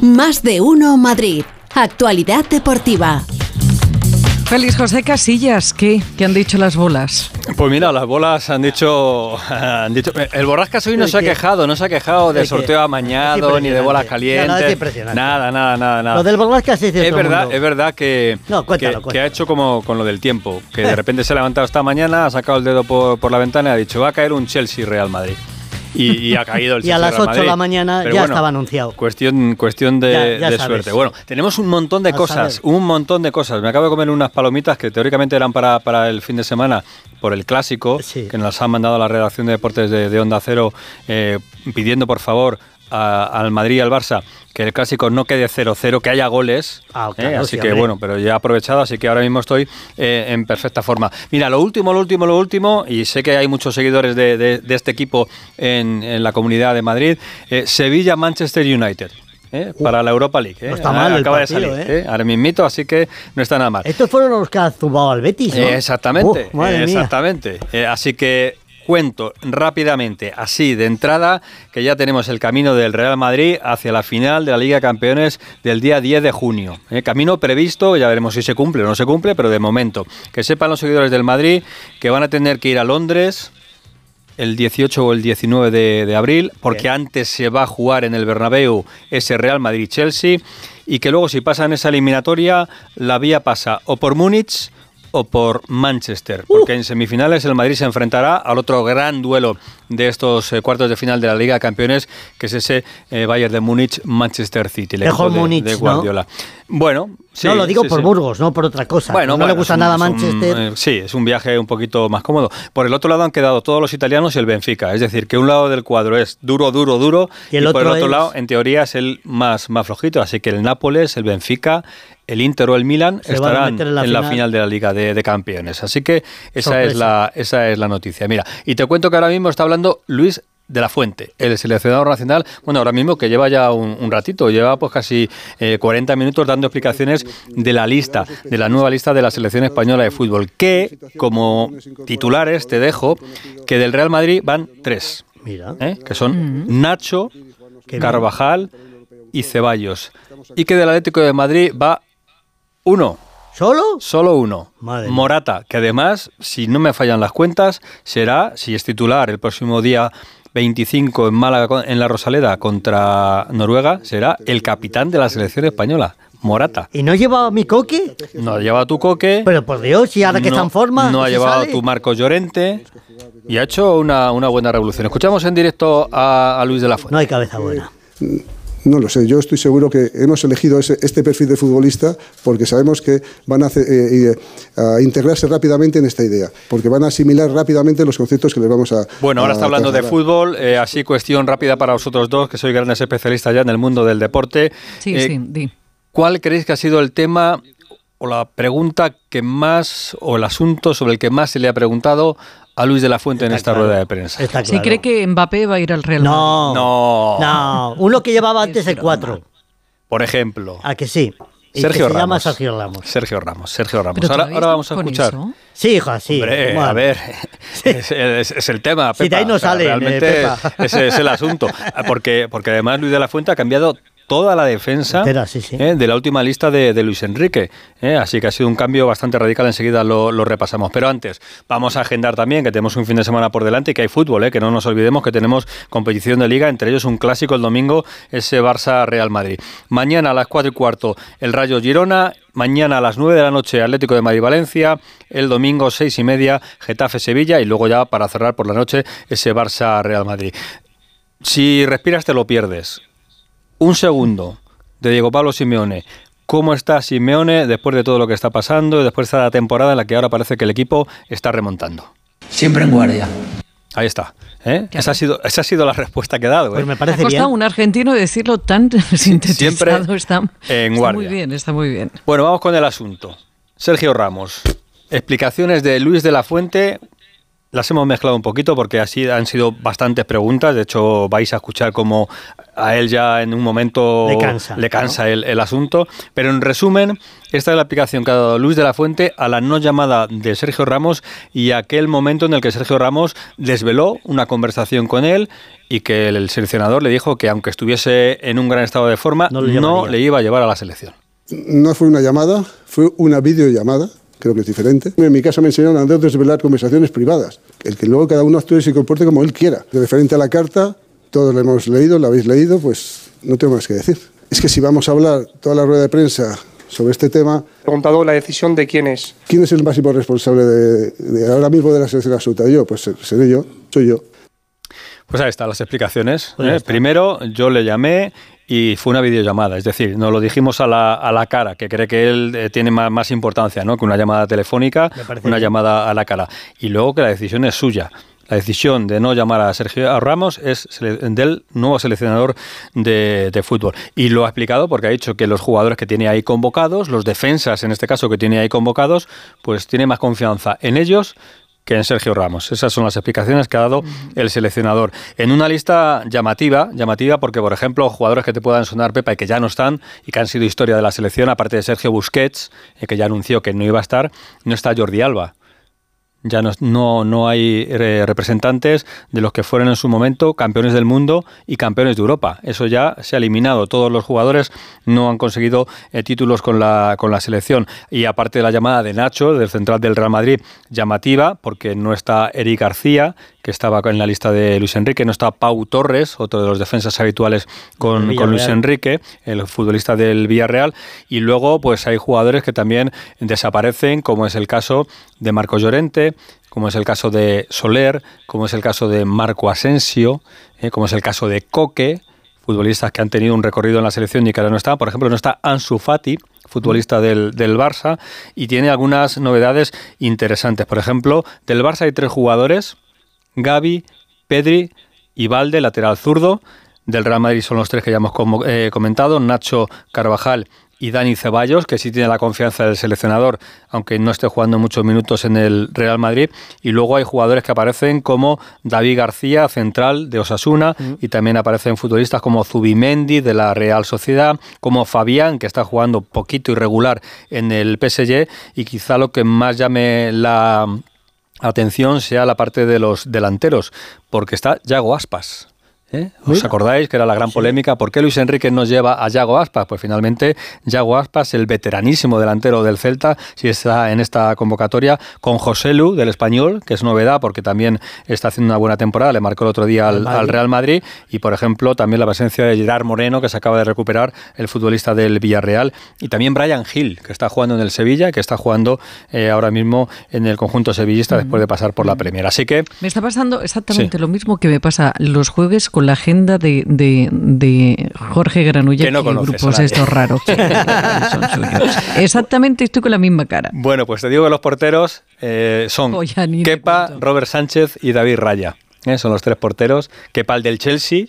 Más de uno Madrid. Actualidad deportiva. Félix José Casillas, ¿qué? ¿Qué han dicho las bolas? Pues mira, las bolas han dicho, han dicho el Borrascas hoy no se ha quejado, no se ha quejado de sorteo amañado ni de bolas calientes. Nada, nada, nada, nada. Lo del Borrascas es, es verdad, es verdad que, que, ha hecho como con lo del tiempo, que de repente se ha levantado esta mañana, ha sacado el dedo por, por la ventana y ha dicho va a caer un Chelsea Real Madrid y, ha caído el Y a las 8 de la mañana ya estaba anunciado. Cuestión, cuestión de, suerte. Bueno, tenemos un montón de cosas, un montón de cosas. Me acabo de comer unas palomitas que teóricamente eran para, para el fin de semana por el clásico, que nos han mandado a la redacción de deportes de, Onda Cero eh, pidiendo por favor al Madrid y al Barça que el clásico no quede 0-0, que haya goles. Ah, ¿eh? así que bueno, pero ya he aprovechado, así que ahora mismo estoy eh, en perfecta forma. Mira, lo último, lo último, lo último, y sé que hay muchos seguidores de, este equipo en, la comunidad de Madrid, eh, Sevilla-Manchester United. para la Europa League. No está mal Acaba de salir. ¿eh? Ahora mismito, así que no está nada mal. Estos fueron los que ha zumbado al Betis, ¿no? exactamente, exactamente. así que cuento rápidamente, así de entrada, que ya tenemos el camino del Real Madrid hacia la final de la Liga de Campeones del día 10 de junio. ¿eh? camino previsto, ya veremos si se cumple o no se cumple, pero de momento, que sepan los seguidores del Madrid que van a tener que ir a Londres el 18 o el 19 de, abril, porque antes se va a jugar en el Bernabéu ese Real Madrid-Chelsea, y que luego si pasan esa eliminatoria, la vía pasa o por Múnich, o por Manchester, porque en semifinales el Madrid se enfrentará al otro gran duelo de estos eh, cuartos de final de la Liga de Campeones, que es ese eh, Bayern de Múnich Manchester City, el Mejor de, de, Guardiola. Bueno, no lo digo por Burgos, no por otra cosa. Bueno, no le gusta nada Manchester. Eh, sí, es un viaje un poquito más cómodo. Por el otro lado han quedado todos los italianos y el Benfica, es decir, que un lado del cuadro es duro, duro, duro, y, el por el otro lado, en teoría, es el más, más flojito. Así que el Nápoles, el Benfica, el Inter o el Milan estarán en la, final. de la Liga de, Campeones. Así que esa es, la, esa es la noticia. Mira, y te cuento que ahora mismo está hablando Luis de la Fuente, el seleccionador nacional, bueno, ahora mismo que lleva ya un, ratito, lleva pues casi 40 eh, minutos dando explicaciones de la lista, de la nueva lista de la selección española de fútbol, que como titulares te dejo que del Real Madrid van tres, Mira. ¿eh? que son Nacho, Carvajal y Ceballos, y que del Atlético de Madrid va uno. ¿Solo? Solo uno. Morata, que además, si no me fallan las cuentas, será, si es titular el próximo día 25 en Málaga, en la Rosaleda, contra Noruega, será el capitán de la selección española. Morata. ¿Y no lleva mi coque? No ha llevado tu coque. Pero por Dios, y ahora que está en forma. No ha llevado tu Marco Llorente. Y ha hecho una, buena revolución. Escuchamos en directo a, a Luis de la Fuente. No hay cabeza buena. No lo sé, yo estoy seguro que hemos elegido este perfil de futbolista porque sabemos que van eh, eh, a, integrarse rápidamente en esta idea, porque van a asimilar rápidamente los conceptos que les vamos a... Bueno, ahora está hablando de fútbol, eh, así cuestión rápida para vosotros dos, que sois grandes especialistas ya en el mundo del deporte. Sí, sí, di. ¿Cuál creéis que ha sido el tema o la pregunta que más, o el asunto sobre el que más se le ha preguntado a Luis de la Fuente en esta rueda de prensa. Está claro. cree que Mbappé va a ir al Real Madrid? No, no, no. Uno que llevaba antes el 4. Por ejemplo. ¿A que sí? Sergio se Ramos. llama Sergio Ramos. Sergio Ramos, Sergio Ramos. Ahora, ahora, vamos a escuchar. Sí, hijo, sí. Hombre, a ver, es, el tema. Si de ahí no sale. realmente ese es el asunto. Porque, porque además Luis de la Fuente ha cambiado toda la defensa ¿eh? de la última lista de, Luis Enrique. ¿eh? Así que ha sido un cambio bastante radical, enseguida lo, repasamos. Pero antes, vamos a agendar también que tenemos un fin de semana por delante y que hay fútbol, ¿eh? que no nos olvidemos que tenemos competición de liga, entre ellos un clásico el domingo, ese Barça-Real Madrid. Mañana a las 4 y cuarto el Rayo Girona, mañana a las 9 de la noche Atlético de Madrid-Valencia, el domingo 6 y media Getafe-Sevilla y luego ya para cerrar por la noche ese Barça-Real Madrid. Si respiras te lo pierdes un segundo de Diego Pablo Simeone. ¿Cómo está Simeone después de todo lo que está pasando y después de esta temporada en la que ahora parece que el equipo está remontando? Siempre en guardia. Ahí está. ¿eh? Esa, ha sido, esa ha sido la respuesta que he dado. Pues ¿eh? me parece ha costado un argentino decirlo tan sintetizado. Siempre está, en guardia. muy bien, está muy bien. Bueno, vamos con el asunto. Sergio Ramos. Explicaciones de Luis de la Fuente las hemos mezclado un poquito porque así han sido bastantes preguntas. De hecho, vais a escuchar cómo a él ya en un momento le cansa, el, asunto. Pero en resumen, esta es la aplicación que ha dado Luis de la Fuente a la no llamada de Sergio Ramos y aquel momento en el que Sergio Ramos desveló una conversación con él y que el seleccionador le dijo que aunque estuviese en un gran estado de forma, no le, iba a llevar a la selección. No fue una llamada, fue una videollamada creo que es diferente. En mi casa me enseñaron a no desvelar conversaciones privadas, el que luego cada uno actúe y se comporte como él quiera. De referente a la carta, todos la hemos leído, la habéis leído, pues no tengo más que decir. Es que si vamos a hablar toda la rueda de prensa sobre este tema... Preguntado la decisión de quién es. ¿Quién es el máximo responsable de, ahora mismo de la selección absoluta? Yo, pues seré yo, soy yo. Pues ahí están las explicaciones. Pues ¿eh? Primero, yo le llamé y fue una videollamada, es decir, nos lo dijimos a la, a la cara, que cree que él eh, tiene más, más, importancia ¿no? que una llamada telefónica, una llamada a la cara. Y luego que la decisión es suya. La decisión de no llamar a Sergio Ramos es del nuevo seleccionador de, de, fútbol. Y lo ha explicado porque ha dicho que los jugadores que tiene ahí convocados, los defensas en este caso que tiene ahí convocados, pues tiene más confianza en ellos que en Sergio Ramos. Esas son las explicaciones que ha dado el seleccionador. En una lista llamativa, llamativa porque, por ejemplo, jugadores que te puedan sonar, Pepa, y que ya no están y que han sido historia de la selección, aparte de Sergio Busquets, eh, que ya anunció que no iba a estar, no está Jordi Alba. Ya no, no, hay eh, representantes de los que fueron en su momento campeones del mundo y campeones de Europa. Eso ya se ha eliminado. Todos los jugadores no han conseguido eh, títulos con la, con la selección. Y aparte de la llamada de Nacho, del central del Real Madrid, llamativa, porque no está Eric García, que estaba en la lista de Luis Enrique, no está Pau Torres, otro de los defensas habituales con, con Luis Enrique, el futbolista del Villarreal. Y luego, pues hay jugadores que también desaparecen, como es el caso de Marco Llorente como es el caso de Soler, como es el caso de Marco Asensio, eh, como es el caso de Coque, futbolistas que han tenido un recorrido en la selección y que ahora no están. Por ejemplo, no está Ansu Fati, futbolista del, del, Barça, y tiene algunas novedades interesantes. Por ejemplo, del Barça hay tres jugadores, Gaby, Pedri y Valde, lateral zurdo. Del Real Madrid son los tres que ya hemos eh, comentado, Nacho Carvajal y Dani Ceballos, que sí tiene la confianza del seleccionador, aunque no esté jugando muchos minutos en el Real Madrid. Y luego hay jugadores que aparecen como David García, central de Osasuna, y también aparecen futbolistas como Zubimendi de la Real Sociedad, como Fabián, que está jugando poquito irregular en el PSG, y quizá lo que más llame la atención sea la parte de los delanteros, porque está Yago Aspas. ¿Eh? ¿Os acordáis que era la gran polémica? ¿Por qué Luis Enrique nos lleva a Yago Aspas? Pues finalmente Yago Aspas, el veteranísimo delantero del Celta, si está en esta convocatoria, con José Lu del Español, que es novedad porque también está haciendo una buena temporada, le marcó el otro día al, Real Madrid, y por ejemplo también la presencia de Gerard Moreno, que se acaba de recuperar, el futbolista del Villarreal, y también Brian Hill, que está jugando en el Sevilla, que está jugando eh, ahora mismo en el conjunto sevillista después de pasar por la Premier. Así que... Me está pasando exactamente lo mismo que me pasa los jueves con la agenda de, de, Jorge Granulla no y grupos estos raros. Exactamente, estoy con la misma cara. Bueno, pues te digo que los porteros eh, son Kepa, Robert Sánchez y David Raya. Eh, son los tres porteros. Kepa el del Chelsea,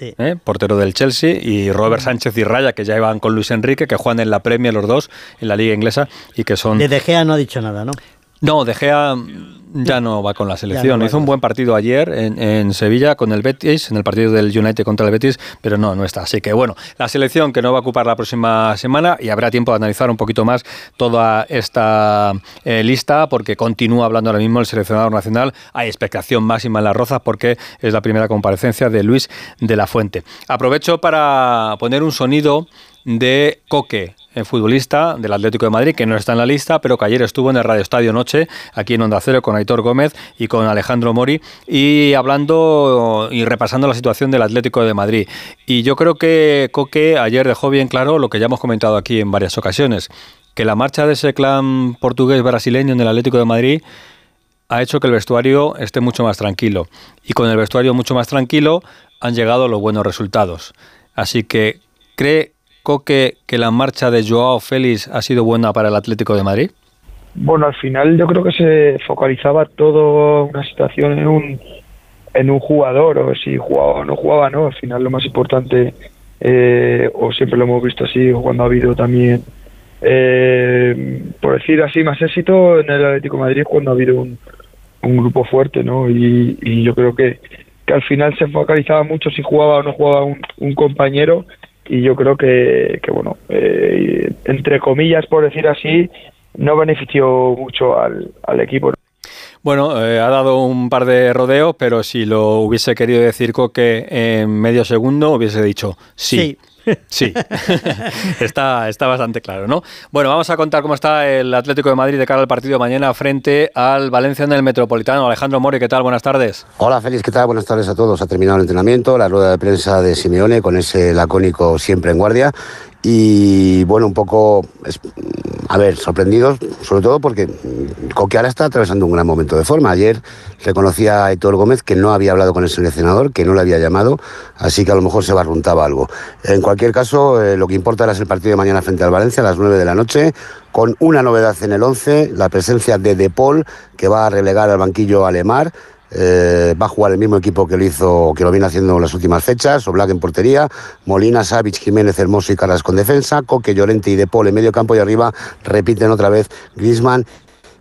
eh, portero del Chelsea, y Robert Sánchez y Raya, que ya iban con Luis Enrique, que juegan en la Premier los dos, en la liga inglesa, y que son... De De Gea no ha dicho nada, ¿no? No, De Gea ya no va con la selección. Hizo un buen partido ayer en, Sevilla con el Betis, en el partido del United contra el Betis, pero no, no está. Así que bueno, la selección que no va a ocupar la próxima semana y habrá tiempo de analizar un poquito más toda esta eh, lista porque continúa hablando ahora mismo el seleccionador nacional. Hay expectación máxima en las rozas porque es la primera comparecencia de Luis de la Fuente. Aprovecho para poner un sonido de Coque, el futbolista del Atlético de Madrid, que no está en la lista, pero que ayer estuvo en el Radio Estadio Noche, aquí en Onda Cero, con Aitor Gómez y con Alejandro Mori, y hablando y repasando la situación del Atlético de Madrid. Y yo creo que Coque ayer dejó bien claro lo que ya hemos comentado aquí en varias ocasiones, que la marcha de ese clan portugués brasileño en el Atlético de Madrid ha hecho que el vestuario esté mucho más tranquilo. Y con el vestuario mucho más tranquilo han llegado los buenos resultados. Así que cree que, que la marcha de Joao Félix ha sido buena para el Atlético de Madrid? Bueno, al final yo creo que se focalizaba todo una situación en un en un jugador o si jugaba o no jugaba, ¿no? Al final lo más importante eh, o siempre lo hemos visto así cuando ha habido también eh, por decir así más éxito en el Atlético de Madrid cuando ha habido un, un grupo fuerte, ¿no? Y, yo creo que, que, al final se focalizaba mucho si jugaba o no jugaba un, compañero y yo creo que, que bueno, eh, entre comillas, por decir así, no benefició mucho al, al equipo. Bueno, eh, ha dado un par de rodeos, pero si lo hubiese querido decir Coque en medio segundo, hubiese dicho sí. Sí, está, está bastante claro, ¿no? Bueno, vamos a contar cómo está el Atlético de Madrid de cara al partido de mañana frente al Valencia en el Metropolitano. Alejandro Mori, ¿qué tal? Buenas tardes. Hola, Félix, ¿qué tal? Buenas tardes a todos. Ha terminado el entrenamiento, la rueda de prensa de Simeone con ese lacónico siempre en guardia y bueno, un poco, a ver, sorprendidos, sobre todo porque Coque ahora está atravesando un gran momento de forma. Ayer reconocía a Héctor Gómez que no había hablado con el seleccionador, que no le había llamado, así que a lo mejor se barruntaba algo. En cualquier caso, eh, lo que importa es el partido de mañana frente al Valencia a las 9 de la noche, con una novedad en el 11, la presencia de De Paul, que va a relegar al banquillo a Lemar. Eh, va a jugar el mismo equipo que lo hizo, que lo viene haciendo en las últimas fechas, Oblak en portería, Molina, Savic, Jiménez, Hermoso y Caras con defensa, Coque, Llorente y De Paul en medio campo y arriba repiten otra vez Griezmann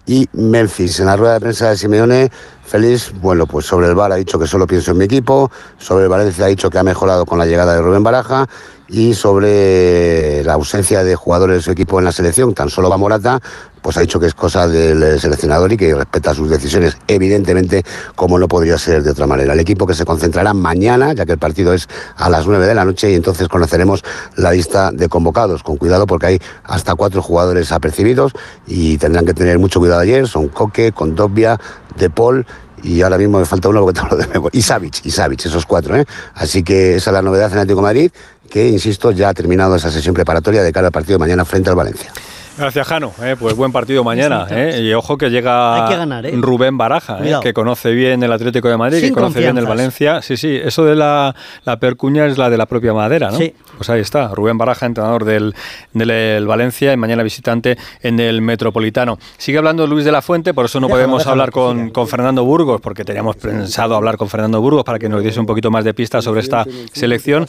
y Memphis. En la rueda de prensa de Simeone, Feliz, bueno, pues sobre el Bar ha dicho que solo pienso en mi equipo, sobre el Valencia ha dicho que ha mejorado con la llegada de Rubén Baraja y sobre la ausencia de jugadores de su equipo en la selección, tan solo va Morata, pues ha dicho que es cosa del seleccionador y que respeta sus decisiones, evidentemente, como no podría ser de otra manera. El equipo que se concentrará mañana, ya que el partido es a las 9 de la noche y entonces conoceremos la lista de convocados. Con cuidado porque hay hasta cuatro jugadores apercibidos y tendrán que tener mucho cuidado ayer. Son Coque, Condobia, De Paul y ahora mismo me falta uno porque te hablo de memoria. Y Savic, y Savic, esos cuatro. ¿eh? Así que esa es la novedad en Atlético de Madrid, que, insisto, ya ha terminado esa sesión preparatoria de cara al partido de mañana frente al Valencia. Gracias, Jano. Eh, pues buen partido mañana. Eh. Y ojo que llega ¿eh? Rubén Baraja, que conoce bien el Atlético de Madrid, que conoce bien el Valencia. Sí, sí, eso de la, percuña es la de la propia madera, ¿no? Sí. Pues ahí está, Rubén Baraja, entrenador del, del Valencia y mañana visitante en el Metropolitano. Sigue hablando Luis de la Fuente, por eso no podemos hablar con, con, Fernando Burgos, porque teníamos pensado hablar con Fernando Burgos para que nos diese un poquito más de pistas sobre esta selección.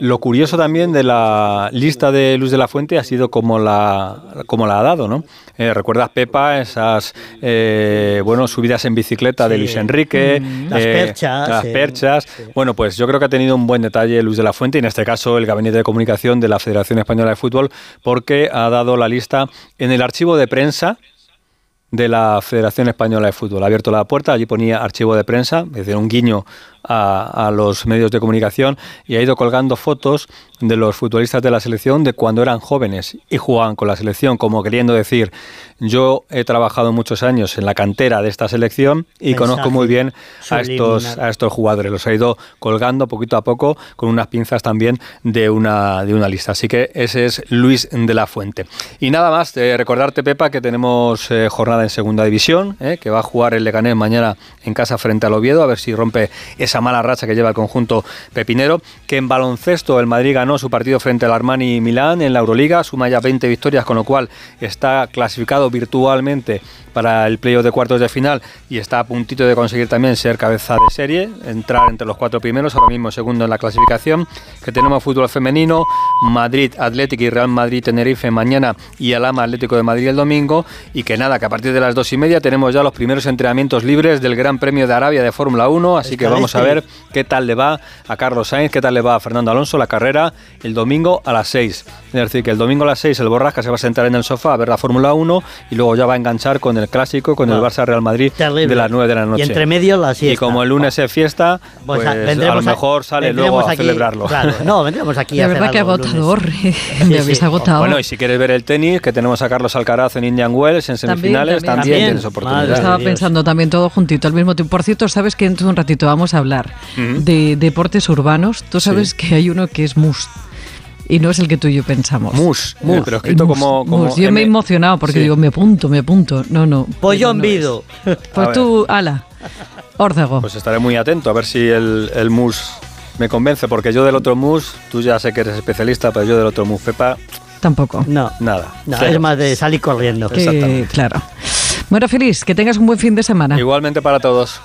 lo curioso también de la lista de Luis de la Fuente ha sido como la como la ha dado, ¿no? Eh, ¿Recuerdas, Pepa, esas eh, bueno, subidas en bicicleta de Luis Enrique? Mm, las eh, perchas. Las perchas. Bueno, pues yo creo que ha tenido un buen detalle Luis de la Fuente, y en este caso el Gabinete de Comunicación de la Federación Española de Fútbol, porque ha dado la lista en el archivo de prensa de la Federación Española de Fútbol. Ha abierto la puerta, allí ponía archivo de prensa, es decir, un guiño a, los medios de comunicación y ha ido colgando fotos de los futbolistas de la selección de cuando eran jóvenes y jugaban con la selección, como queriendo decir, yo he trabajado muchos años en la cantera de esta selección y conozco muy bien a estos, a estos jugadores. Los ha ido colgando poquito a poco con unas pinzas también de una, de una lista. Así que ese es Luis de la Fuente. Y nada más, eh, recordarte, Pepa, que tenemos eh, jornada en segunda división, eh, que va a jugar el Leganés mañana en casa frente al Oviedo, a ver si rompe esa esa mala racha que lleva el conjunto pepinero, que en baloncesto el Madrid ganó su partido frente al Armani Milán en la Euroliga, suma ya 20 victorias, con lo cual está clasificado virtualmente para el playoff de cuartos de final y está a puntito de conseguir también ser cabeza de serie, entrar entre los cuatro primeros, ahora mismo segundo en la clasificación, que tenemos fútbol femenino, Madrid Atlético y Real Madrid Tenerife mañana y Alama Atlético de Madrid el domingo y que nada, que a partir de las dos y media tenemos ya los primeros entrenamientos libres del Gran Premio de Arabia de Fórmula 1, así que vamos a ver qué tal le va a Carlos Sainz, qué tal le va a Fernando Alonso la carrera el domingo a las 6. Es decir, que el domingo a las 6 el Borrasca se va a sentar en el sofá a ver la Fórmula 1 y luego ya va a enganchar con el clásico con el Barça Real Madrid de las 9 de la noche. Y entre medio la siesta. Y como el lunes es fiesta, pues, pues a lo mejor sale luego a celebrarlo. no, vendremos aquí a verdad que agotador. Me habéis agotado. Bueno, y si quieres ver el tenis, que tenemos a Carlos Alcaraz en Indian Wells en semifinales, también, tienes oportunidad. estaba pensando también todo juntito al mismo tiempo. Por cierto, sabes que dentro de un ratito vamos a hablar de deportes urbanos. Tú sabes que hay uno que es mus y no es el que tú y yo pensamos. Mus, mus. pero escrito como, como Yo me he emocionado porque digo, me apunto, me apunto. No, no. Pollo en vido. Pues tú, ala, órdago. Pues estaré muy atento a ver si el, el mus me convence, porque yo del otro mus, tú ya sé que eres especialista, pero yo del otro mus, Pepa... Tampoco. No. Nada. No, es más de salir corriendo. Exactamente. Claro. Bueno, feliz, que tengas un buen fin de semana. Igualmente para todos.